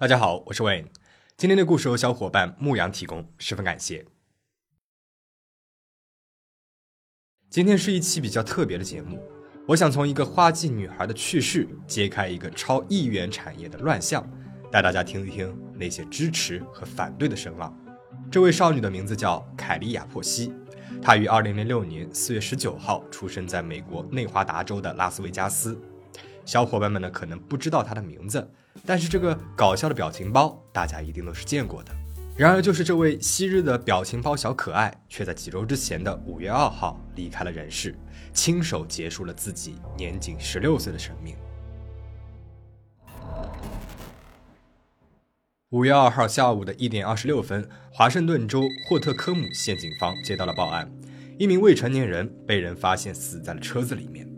大家好，我是 Wayne。今天的故事由小伙伴牧羊提供，十分感谢。今天是一期比较特别的节目，我想从一个花季女孩的去世，揭开一个超亿元产业的乱象，带大家听一听那些支持和反对的声浪。这位少女的名字叫凯莉亚·珀西，她于2006年4月19号出生在美国内华达州的拉斯维加斯。小伙伴们呢可能不知道她的名字。但是这个搞笑的表情包，大家一定都是见过的。然而，就是这位昔日的表情包小可爱，却在几周之前的五月二号离开了人世，亲手结束了自己年仅十六岁的生命。五月二号下午的一点二十六分，华盛顿州霍特科姆县警方接到了报案，一名未成年人被人发现死在了车子里面。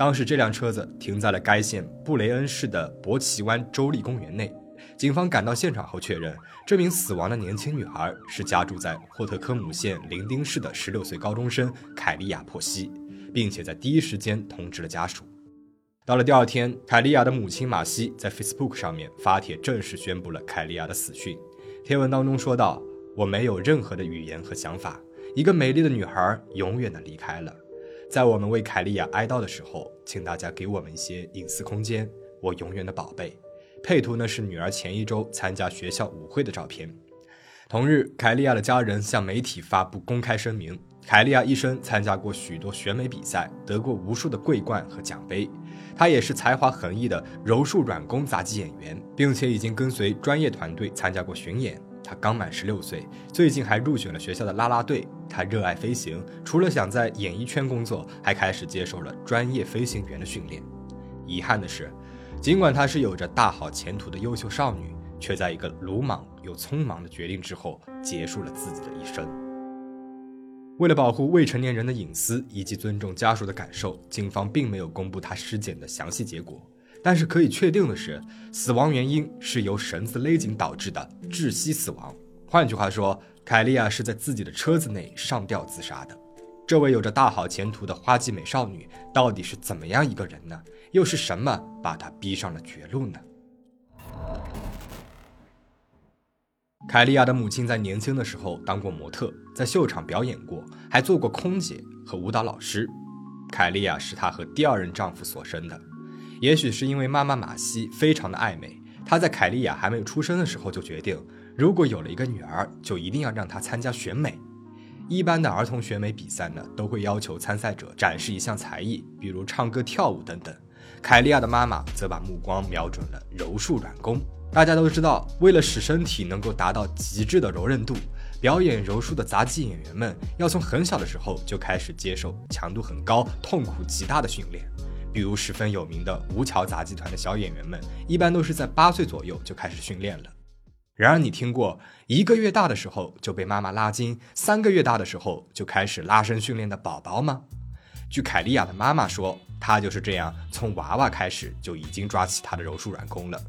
当时这辆车子停在了该县布雷恩市的伯奇湾州立公园内。警方赶到现场后确认，这名死亡的年轻女孩是家住在霍特科姆县林丁市的16岁高中生凯利亚·珀西，并且在第一时间通知了家属。到了第二天，凯利亚的母亲马西在 Facebook 上面发帖正式宣布了凯利亚的死讯。贴文当中说道：“我没有任何的语言和想法，一个美丽的女孩永远的离开了。”在我们为凯利亚哀悼的时候，请大家给我们一些隐私空间。我永远的宝贝。配图呢是女儿前一周参加学校舞会的照片。同日，凯利亚的家人向媒体发布公开声明：凯利亚一生参加过许多选美比赛，得过无数的桂冠和奖杯。她也是才华横溢的柔术软功杂技演员，并且已经跟随专业团队参加过巡演。她刚满十六岁，最近还入选了学校的啦啦队。她热爱飞行，除了想在演艺圈工作，还开始接受了专业飞行员的训练。遗憾的是，尽管她是有着大好前途的优秀少女，却在一个鲁莽又匆忙的决定之后，结束了自己的一生。为了保护未成年人的隐私以及尊重家属的感受，警方并没有公布她尸检的详细结果。但是可以确定的是，死亡原因是由绳子勒紧导致的窒息死亡。换句话说，凯莉亚是在自己的车子内上吊自杀的。这位有着大好前途的花季美少女到底是怎么样一个人呢？又是什么把她逼上了绝路呢？凯莉亚的母亲在年轻的时候当过模特，在秀场表演过，还做过空姐和舞蹈老师。凯莉亚是她和第二任丈夫所生的。也许是因为妈妈马西非常的爱美，她在凯莉亚还没有出生的时候就决定，如果有了一个女儿，就一定要让她参加选美。一般的儿童选美比赛呢，都会要求参赛者展示一项才艺，比如唱歌、跳舞等等。凯莉亚的妈妈则把目光瞄准了柔术软功。大家都知道，为了使身体能够达到极致的柔韧度，表演柔术的杂技演员们要从很小的时候就开始接受强度很高、痛苦极大的训练。比如十分有名的吴桥杂技团的小演员们，一般都是在八岁左右就开始训练了。然而，你听过一个月大的时候就被妈妈拉筋，三个月大的时候就开始拉伸训练的宝宝吗？据凯莉亚的妈妈说，她就是这样从娃娃开始就已经抓起她的柔术软功了。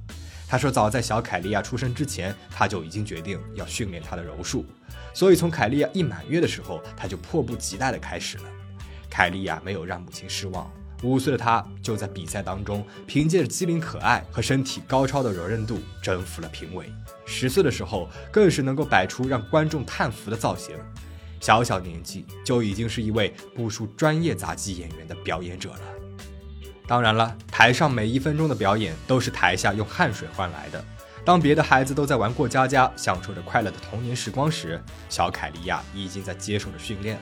她说，早在小凯莉亚出生之前，她就已经决定要训练她的柔术，所以从凯莉亚一满月的时候，她就迫不及待地开始了。凯莉亚没有让母亲失望。五岁的她就在比赛当中，凭借着机灵可爱和身体高超的柔韧度征服了评委。十岁的时候，更是能够摆出让观众叹服的造型。小小年纪就已经是一位不输专业杂技演员的表演者了。当然了，台上每一分钟的表演都是台下用汗水换来的。当别的孩子都在玩过家家，享受着快乐的童年时光时，小凯莉亚已经在接受着训练。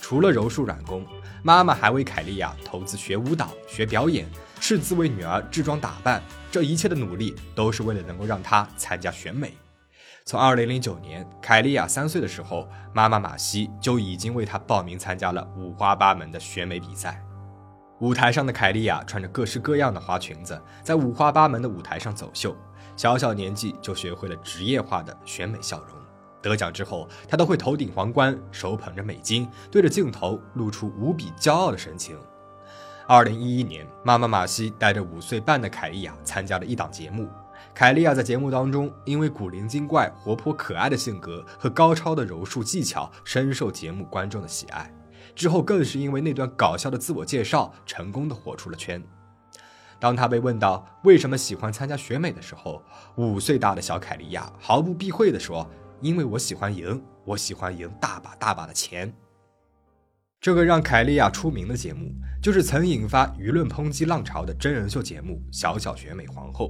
除了柔术软功，妈妈还为凯莉亚投资学舞蹈、学表演，斥资为女儿制装打扮。这一切的努力都是为了能够让她参加选美。从2009年凯莉亚三岁的时候，妈妈马西就已经为她报名参加了五花八门的选美比赛。舞台上的凯莉亚穿着各式各样的花裙子，在五花八门的舞台上走秀。小小年纪就学会了职业化的选美笑容。得奖之后，他都会头顶皇冠，手捧着美金，对着镜头露出无比骄傲的神情。二零一一年，妈妈马西带着五岁半的凯莉亚参加了一档节目。凯莉亚在节目当中，因为古灵精怪、活泼可爱的性格和高超的柔术技巧，深受节目观众的喜爱。之后更是因为那段搞笑的自我介绍，成功的火出了圈。当他被问到为什么喜欢参加选美的时候，五岁大的小凯莉亚毫不避讳地说：“因为我喜欢赢，我喜欢赢大把大把的钱。”这个让凯莉亚出名的节目，就是曾引发舆论抨击浪潮的真人秀节目《小小选美皇后》。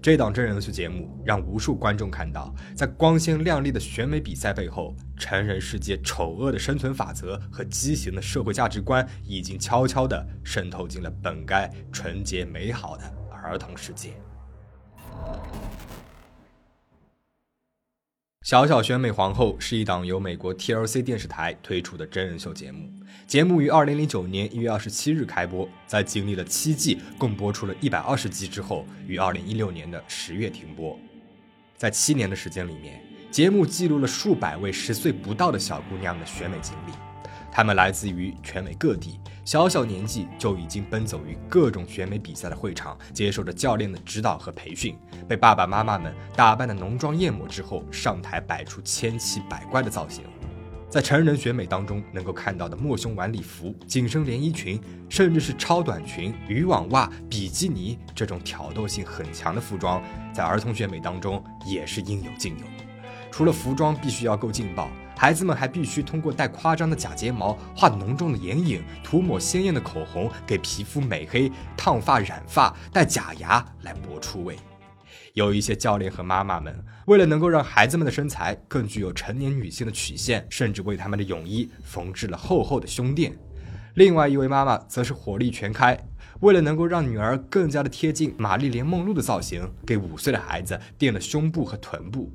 这档真人秀节目让无数观众看到，在光鲜亮丽的选美比赛背后，成人世界丑恶的生存法则和畸形的社会价值观，已经悄悄地渗透进了本该纯洁美好的儿童世界。小小选美皇后是一档由美国 TLC 电视台推出的真人秀节目。节目于二零零九年一月二十七日开播，在经历了七季，共播出了一百二十集之后，于二零一六年的十月停播。在七年的时间里面，节目记录了数百位十岁不到的小姑娘的选美经历。他们来自于全美各地，小小年纪就已经奔走于各种选美比赛的会场，接受着教练的指导和培训，被爸爸妈妈们打扮的浓妆艳抹之后，上台摆出千奇百怪的造型。在成人选美当中能够看到的抹胸晚礼服、紧身连衣裙，甚至是超短裙、渔网袜、比基尼这种挑逗性很强的服装，在儿童选美当中也是应有尽有。除了服装必须要够劲爆，孩子们还必须通过戴夸张的假睫毛、画浓重的眼影、涂抹鲜艳的口红，给皮肤美黑、烫发染发、戴假牙来搏出位。有一些教练和妈妈们，为了能够让孩子们的身材更具有成年女性的曲线，甚至为他们的泳衣缝制了厚厚的胸垫。另外一位妈妈则是火力全开，为了能够让女儿更加的贴近玛丽莲梦露的造型，给五岁的孩子垫了胸部和臀部。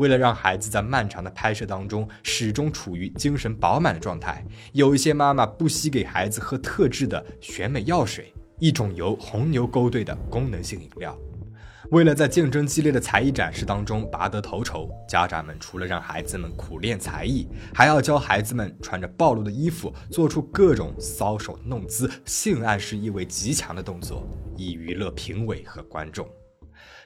为了让孩子在漫长的拍摄当中始终处于精神饱满的状态，有一些妈妈不惜给孩子喝特制的选美药水，一种由红牛勾兑的功能性饮料。为了在竞争激烈的才艺展示当中拔得头筹，家长们除了让孩子们苦练才艺，还要教孩子们穿着暴露的衣服，做出各种搔首弄姿、性暗示意味极强的动作，以娱乐评委和观众。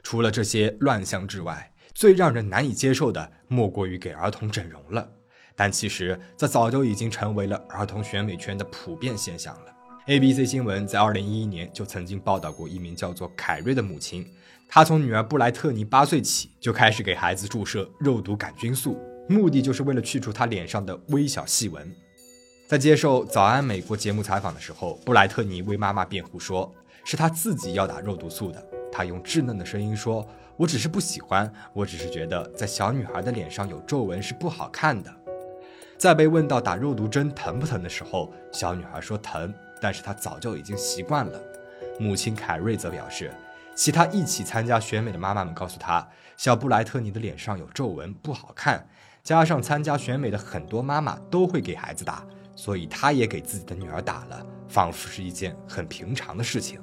除了这些乱象之外，最让人难以接受的莫过于给儿童整容了。但其实这早就已经成为了儿童选美圈的普遍现象了。ABC 新闻在2011年就曾经报道过一名叫做凯瑞的母亲。她从女儿布莱特尼八岁起就开始给孩子注射肉毒杆菌素，目的就是为了去除她脸上的微小细纹。在接受《早安美国》节目采访的时候，布莱特尼为妈妈辩护说，是她自己要打肉毒素的。她用稚嫩的声音说：“我只是不喜欢，我只是觉得在小女孩的脸上有皱纹是不好看的。”在被问到打肉毒针疼不疼的时候，小女孩说疼，但是她早就已经习惯了。母亲凯瑞则表示。其他一起参加选美的妈妈们告诉她，小布莱特尼的脸上有皱纹，不好看。加上参加选美的很多妈妈都会给孩子打，所以她也给自己的女儿打了，仿佛是一件很平常的事情。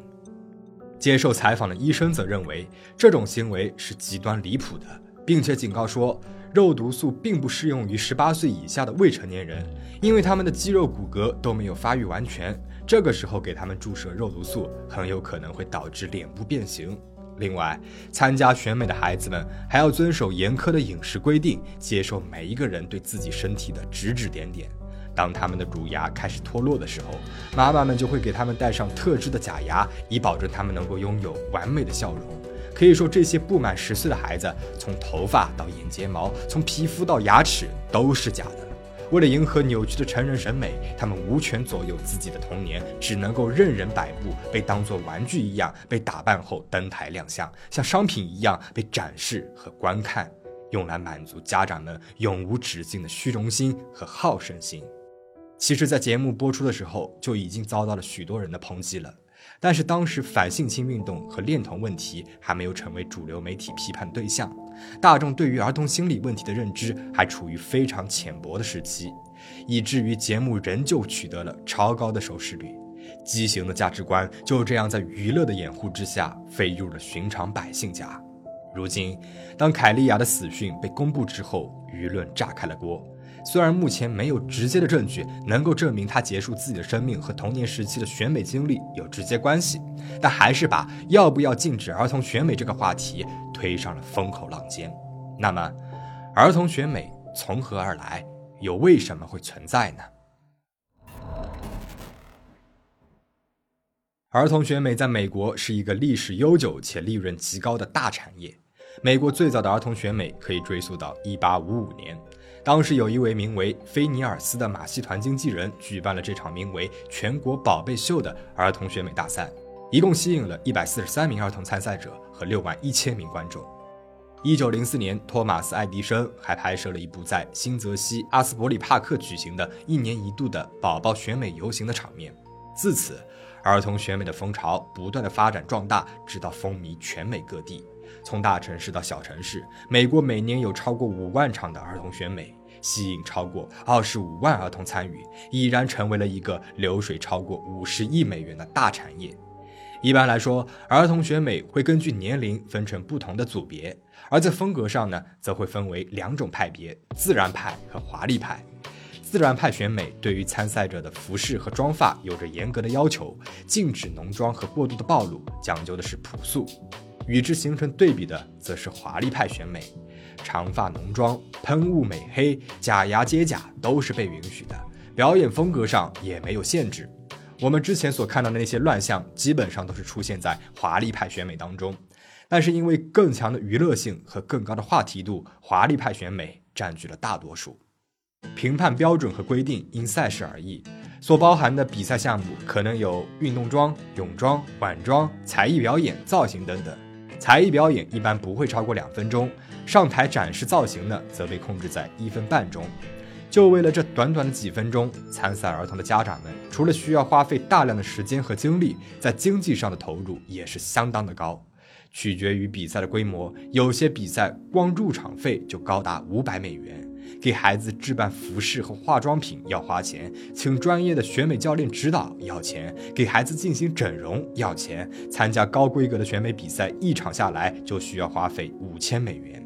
接受采访的医生则认为，这种行为是极端离谱的，并且警告说，肉毒素并不适用于十八岁以下的未成年人，因为他们的肌肉骨骼都没有发育完全。这个时候给他们注射肉毒素，很有可能会导致脸部变形。另外，参加选美的孩子们还要遵守严苛的饮食规定，接受每一个人对自己身体的指指点点。当他们的乳牙开始脱落的时候，妈妈们就会给他们戴上特制的假牙，以保证他们能够拥有完美的笑容。可以说，这些不满十岁的孩子，从头发到眼睫毛，从皮肤到牙齿，都是假的。为了迎合扭曲的成人审美，他们无权左右自己的童年，只能够任人摆布，被当作玩具一样被打扮后登台亮相，像商品一样被展示和观看，用来满足家长们永无止境的虚荣心和好胜心。其实，在节目播出的时候就已经遭到了许多人的抨击了。但是当时反性侵运动和恋童问题还没有成为主流媒体批判对象，大众对于儿童心理问题的认知还处于非常浅薄的时期，以至于节目仍旧取得了超高的收视率。畸形的价值观就这样在娱乐的掩护之下飞入了寻常百姓家。如今，当凯莉亚的死讯被公布之后，舆论炸开了锅。虽然目前没有直接的证据能够证明他结束自己的生命和童年时期的选美经历有直接关系，但还是把要不要禁止儿童选美这个话题推上了风口浪尖。那么，儿童选美从何而来，又为什么会存在呢？儿童选美在美国是一个历史悠久且利润极高的大产业。美国最早的儿童选美可以追溯到1855年，当时有一位名为菲尼尔斯的马戏团经纪人举办了这场名为“全国宝贝秀”的儿童选美大赛，一共吸引了一百四十三名儿童参赛者和六万一千名观众。一九零四年，托马斯·爱迪生还拍摄了一部在新泽西阿斯伯里帕克举行的一年一度的宝宝选美游行的场面。自此，儿童选美的风潮不断的发展壮大，直到风靡全美各地。从大城市到小城市，美国每年有超过五万场的儿童选美，吸引超过二十五万儿童参与，已然成为了一个流水超过五十亿美元的大产业。一般来说，儿童选美会根据年龄分成不同的组别，而在风格上呢，则会分为两种派别：自然派和华丽派。自然派选美对于参赛者的服饰和妆发有着严格的要求，禁止浓妆和过度的暴露，讲究的是朴素。与之形成对比的，则是华丽派选美，长发浓妆、喷雾美黑、假牙接假都是被允许的，表演风格上也没有限制。我们之前所看到的那些乱象，基本上都是出现在华丽派选美当中，但是因为更强的娱乐性和更高的话题度，华丽派选美占据了大多数。评判标准和规定因赛事而异，所包含的比赛项目可能有运动装、泳装、晚装、才艺表演、造型等等。才艺表演一般不会超过两分钟，上台展示造型呢，则被控制在一分半钟。就为了这短短的几分钟，参赛儿童的家长们除了需要花费大量的时间和精力，在经济上的投入也是相当的高。取决于比赛的规模，有些比赛光入场费就高达五百美元。给孩子置办服饰和化妆品要花钱，请专业的选美教练指导要钱，给孩子进行整容要钱，参加高规格的选美比赛，一场下来就需要花费五千美元。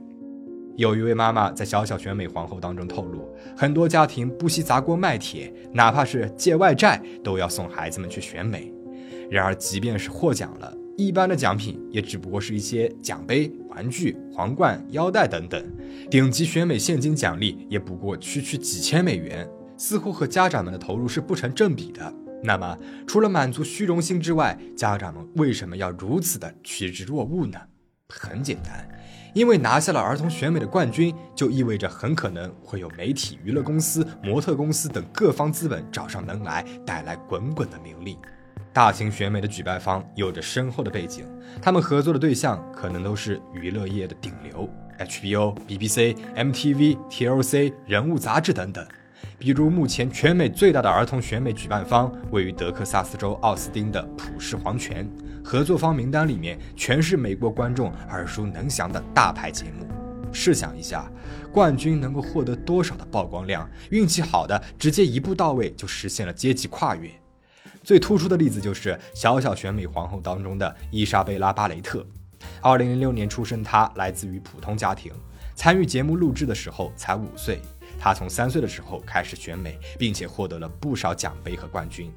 有一位妈妈在小小选美皇后当中透露，很多家庭不惜砸锅卖铁，哪怕是借外债，都要送孩子们去选美。然而，即便是获奖了。一般的奖品也只不过是一些奖杯、玩具、皇冠、腰带等等，顶级选美现金奖励也不过区区几千美元，似乎和家长们的投入是不成正比的。那么，除了满足虚荣心之外，家长们为什么要如此的趋之若鹜呢？很简单，因为拿下了儿童选美的冠军，就意味着很可能会有媒体、娱乐公司、模特公司等各方资本找上门来，带来滚滚的名利。大型选美的举办方有着深厚的背景，他们合作的对象可能都是娱乐业的顶流，HBO、BBC、MTV、TLC、人物杂志等等。比如目前全美最大的儿童选美举办方位于德克萨斯州奥斯汀的普世皇权，合作方名单里面全是美国观众耳熟能详的大牌节目。试想一下，冠军能够获得多少的曝光量？运气好的直接一步到位就实现了阶级跨越。最突出的例子就是《小小选美皇后》当中的伊莎贝拉·巴雷特。二零零六年出生，她来自于普通家庭，参与节目录制的时候才五岁。她从三岁的时候开始选美，并且获得了不少奖杯和冠军。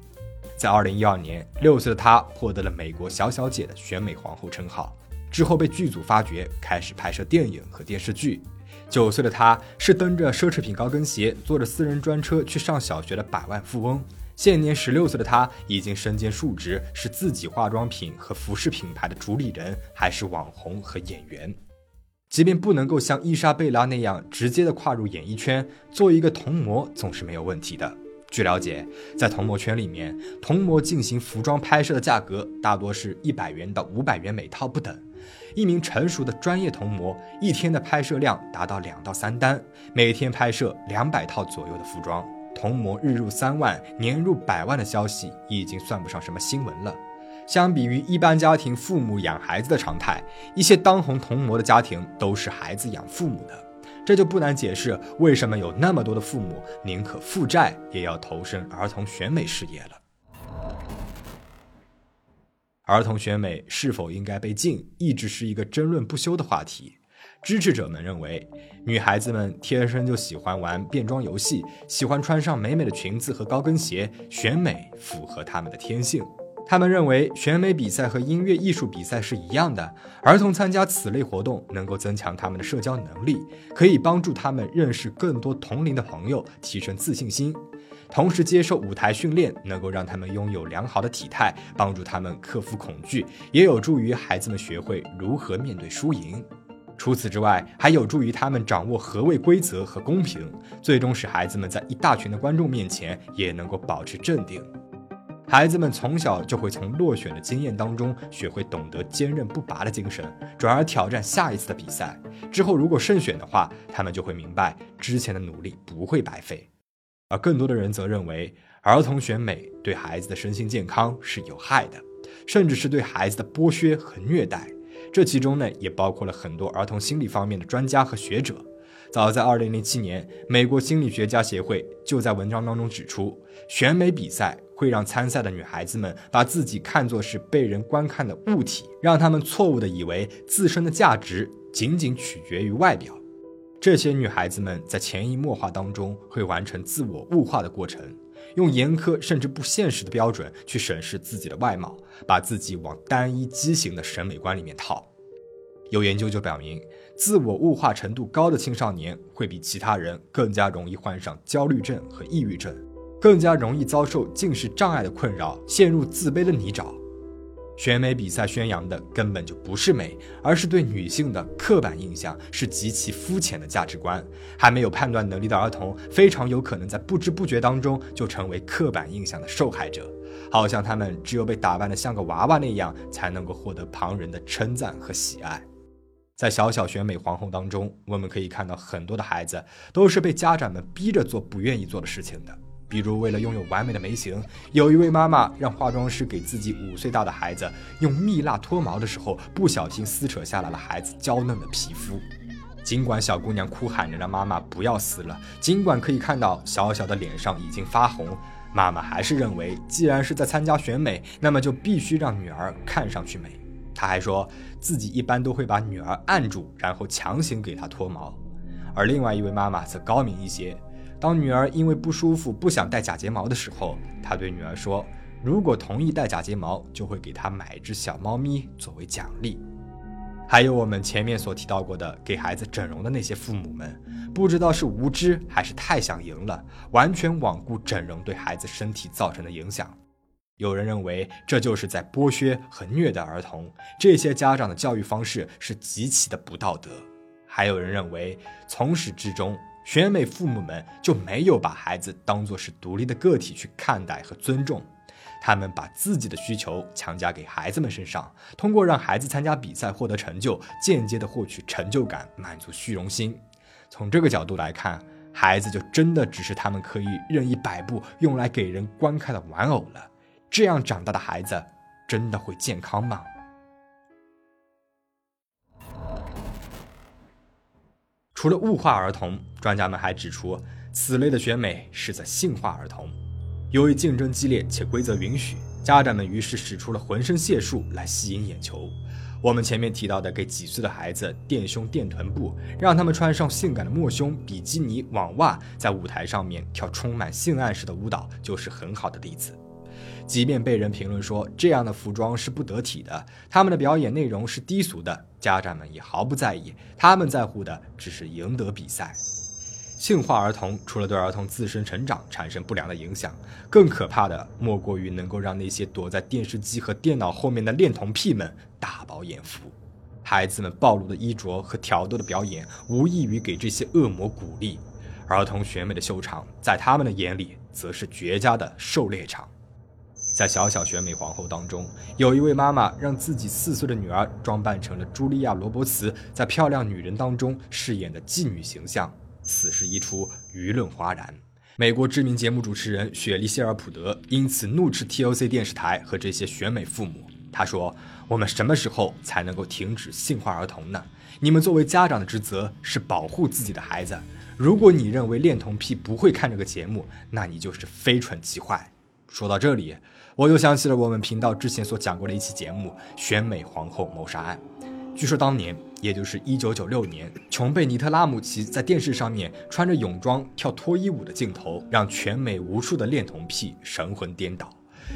在二零一二年，六岁的她获得了美国小小姐的选美皇后称号。之后被剧组发掘，开始拍摄电影和电视剧。九岁的她是蹬着奢侈品高跟鞋，坐着私人专车去上小学的百万富翁。现年十六岁的他，已经身兼数职，是自己化妆品和服饰品牌的主理人，还是网红和演员。即便不能够像伊莎贝拉那样直接的跨入演艺圈，做一个童模总是没有问题的。据了解，在童模圈里面，童模进行服装拍摄的价格大多是一百元到五百元每套不等。一名成熟的专业童模，一天的拍摄量达到两到三单，每天拍摄两百套左右的服装。童模日入三万、年入百万的消息已经算不上什么新闻了。相比于一般家庭父母养孩子的常态，一些当红童模的家庭都是孩子养父母的，这就不难解释为什么有那么多的父母宁可负债也要投身儿童选美事业了。儿童选美是否应该被禁，一直是一个争论不休的话题。支持者们认为，女孩子们天生就喜欢玩变装游戏，喜欢穿上美美的裙子和高跟鞋，选美符合他们的天性。他们认为，选美比赛和音乐艺术比赛是一样的，儿童参加此类活动能够增强他们的社交能力，可以帮助他们认识更多同龄的朋友，提升自信心。同时接受舞台训练，能够让他们拥有良好的体态，帮助他们克服恐惧，也有助于孩子们学会如何面对输赢。除此之外，还有助于他们掌握何谓规则和公平，最终使孩子们在一大群的观众面前也能够保持镇定。孩子们从小就会从落选的经验当中学会懂得坚韧不拔的精神，转而挑战下一次的比赛。之后如果胜选的话，他们就会明白之前的努力不会白费。而更多的人则认为，儿童选美对孩子的身心健康是有害的，甚至是对孩子的剥削和虐待。这其中呢，也包括了很多儿童心理方面的专家和学者。早在2007年，美国心理学家协会就在文章当中指出，选美比赛会让参赛的女孩子们把自己看作是被人观看的物体，让他们错误地以为自身的价值仅仅取决于外表。这些女孩子们在潜移默化当中会完成自我物化的过程，用严苛甚至不现实的标准去审视自己的外貌，把自己往单一畸形的审美观里面套。有研究就表明，自我物化程度高的青少年会比其他人更加容易患上焦虑症和抑郁症，更加容易遭受近视障碍的困扰，陷入自卑的泥沼。选美比赛宣扬的根本就不是美，而是对女性的刻板印象，是极其肤浅的价值观。还没有判断能力的儿童，非常有可能在不知不觉当中就成为刻板印象的受害者，好像他们只有被打扮得像个娃娃那样，才能够获得旁人的称赞和喜爱。在小小选美皇后当中，我们可以看到很多的孩子都是被家长们逼着做不愿意做的事情的。比如，为了拥有完美的眉形，有一位妈妈让化妆师给自己五岁大的孩子用蜜蜡脱毛的时候，不小心撕扯下来了孩子娇嫩的皮肤。尽管小姑娘哭喊着让妈妈不要撕了，尽管可以看到小小的脸上已经发红，妈妈还是认为，既然是在参加选美，那么就必须让女儿看上去美。她还说自己一般都会把女儿按住，然后强行给她脱毛。而另外一位妈妈则高明一些，当女儿因为不舒服不想戴假睫毛的时候，她对女儿说：“如果同意戴假睫毛，就会给她买一只小猫咪作为奖励。”还有我们前面所提到过的给孩子整容的那些父母们，不知道是无知还是太想赢了，完全罔顾整容对孩子身体造成的影响。有人认为这就是在剥削和虐待儿童，这些家长的教育方式是极其的不道德。还有人认为，从始至终，选美父母们就没有把孩子当作是独立的个体去看待和尊重，他们把自己的需求强加给孩子们身上，通过让孩子参加比赛获得成就，间接的获取成就感，满足虚荣心。从这个角度来看，孩子就真的只是他们可以任意摆布、用来给人观看的玩偶了。这样长大的孩子，真的会健康吗？除了物化儿童，专家们还指出，此类的选美是在性化儿童。由于竞争激烈且规则允许，家长们于是使出了浑身解数来吸引眼球。我们前面提到的给几岁的孩子垫胸垫臀部，让他们穿上性感的抹胸、比基尼、网袜，在舞台上面跳充满性暗示的舞蹈，就是很好的例子。即便被人评论说这样的服装是不得体的，他们的表演内容是低俗的，家长们也毫不在意。他们在乎的只是赢得比赛。性化儿童除了对儿童自身成长产生不良的影响，更可怕的莫过于能够让那些躲在电视机和电脑后面的恋童癖们大饱眼福。孩子们暴露的衣着和挑逗的表演，无异于给这些恶魔鼓励。儿童选美的秀场，在他们的眼里，则是绝佳的狩猎场。在小小选美皇后当中，有一位妈妈让自己四岁的女儿装扮成了茱莉亚·罗伯茨在《漂亮女人》当中饰演的妓女形象。此事一出，舆论哗然。美国知名节目主持人雪莉·谢尔普德因此怒斥 TLC 电视台和这些选美父母。他说：“我们什么时候才能够停止性化儿童呢？你们作为家长的职责是保护自己的孩子。如果你认为恋童癖不会看这个节目，那你就是非蠢即坏。”说到这里。我又想起了我们频道之前所讲过的一期节目《选美皇后谋杀案》。据说当年，也就是1996年，琼贝尼特拉姆齐在电视上面穿着泳装跳脱衣舞的镜头，让全美无数的恋童癖神魂颠倒。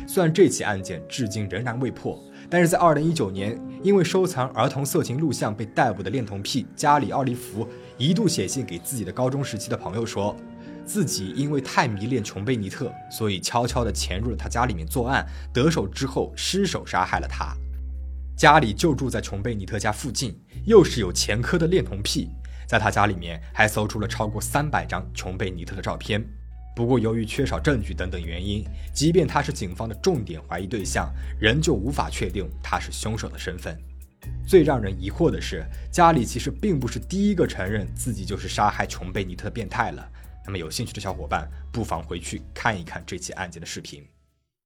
虽然这起案件至今仍然未破，但是在2019年，因为收藏儿童色情录像被逮捕的恋童癖加里奥利弗，一度写信给自己的高中时期的朋友说：“自己因为太迷恋琼贝尼特，所以悄悄地潜入了他家里面作案，得手之后失手杀害了他。家里就住在琼贝尼特家附近，又是有前科的恋童癖，在他家里面还搜出了超过三百张琼贝尼特的照片。不过，由于缺少证据等等原因，即便他是警方的重点怀疑对象，仍旧无法确定他是凶手的身份。最让人疑惑的是，家里其实并不是第一个承认自己就是杀害琼贝尼特的变态了。那么，有兴趣的小伙伴不妨回去看一看这起案件的视频。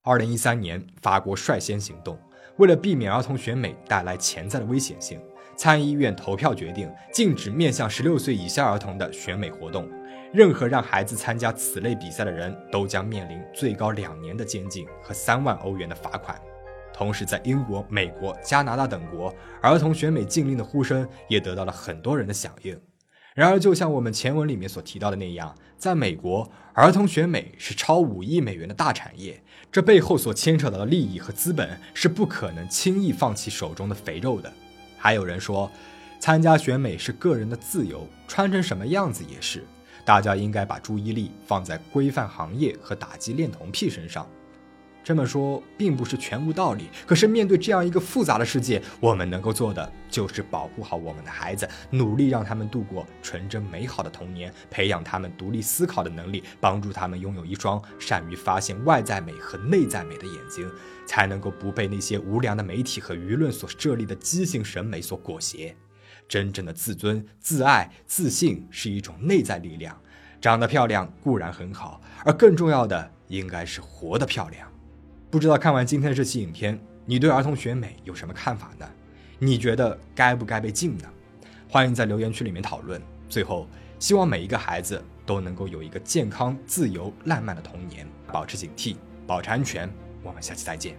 二零一三年，法国率先行动。为了避免儿童选美带来潜在的危险性，参议院投票决定禁止面向十六岁以下儿童的选美活动。任何让孩子参加此类比赛的人都将面临最高两年的监禁和三万欧元的罚款。同时，在英国、美国、加拿大等国，儿童选美禁令的呼声也得到了很多人的响应。然而，就像我们前文里面所提到的那样，在美国，儿童选美是超五亿美元的大产业，这背后所牵扯到的利益和资本是不可能轻易放弃手中的肥肉的。还有人说，参加选美是个人的自由，穿成什么样子也是。大家应该把注意力放在规范行业和打击恋童癖身上。这么说并不是全无道理，可是面对这样一个复杂的世界，我们能够做的就是保护好我们的孩子，努力让他们度过纯真美好的童年，培养他们独立思考的能力，帮助他们拥有一双善于发现外在美和内在美的眼睛，才能够不被那些无良的媒体和舆论所设立的畸形审美所裹挟。真正的自尊、自爱、自信是一种内在力量，长得漂亮固然很好，而更重要的应该是活得漂亮。不知道看完今天的这期影片你对儿童选美有什么看法呢？你觉得该不该被禁呢？欢迎在留言区里面讨论。最后希望每一个孩子都能够有一个健康自由浪漫的童年保持警惕。保持安全我们下期再见。